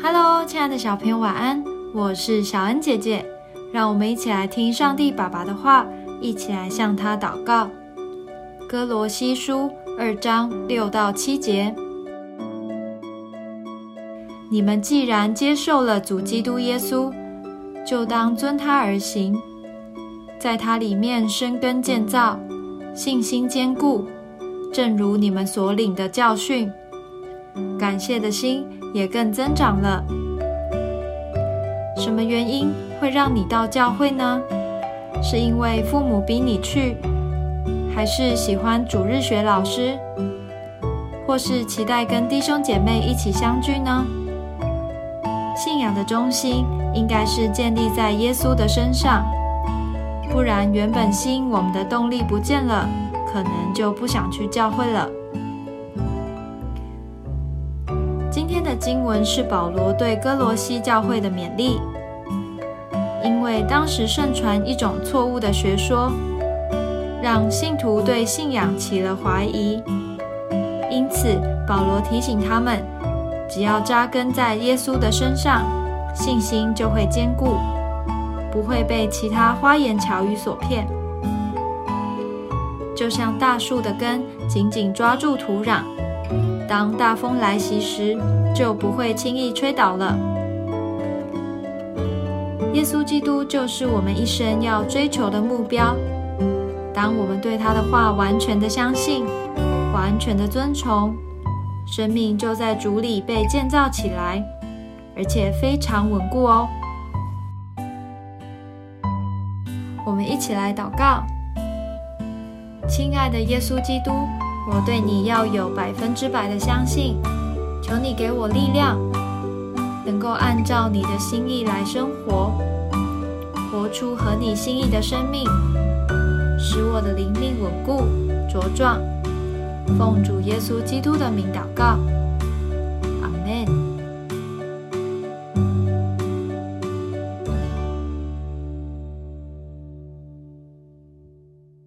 Hello，亲爱的小朋友，晚安！我是小恩姐姐，让我们一起来听上帝爸爸的话，一起来向他祷告。哥罗西书二章六到七节：你们既然接受了主基督耶稣，就当遵他而行，在他里面生根建造，信心坚固，正如你们所领的教训，感谢的心。也更增长了。什么原因会让你到教会呢？是因为父母逼你去，还是喜欢主日学老师，或是期待跟弟兄姐妹一起相聚呢？信仰的中心应该是建立在耶稣的身上，不然原本吸引我们的动力不见了，可能就不想去教会了。的经文是保罗对哥罗西教会的勉励，因为当时盛传一种错误的学说，让信徒对信仰起了怀疑。因此，保罗提醒他们，只要扎根在耶稣的身上，信心就会坚固，不会被其他花言巧语所骗。就像大树的根紧紧抓住土壤。当大风来袭时，就不会轻易吹倒了。耶稣基督就是我们一生要追求的目标。当我们对他的话完全的相信，完全的遵从，生命就在主里被建造起来，而且非常稳固哦。我们一起来祷告，亲爱的耶稣基督。我对你要有百分之百的相信，求你给我力量，能够按照你的心意来生活，活出合你心意的生命，使我的灵命稳固茁壮。奉主耶稣基督的名祷告。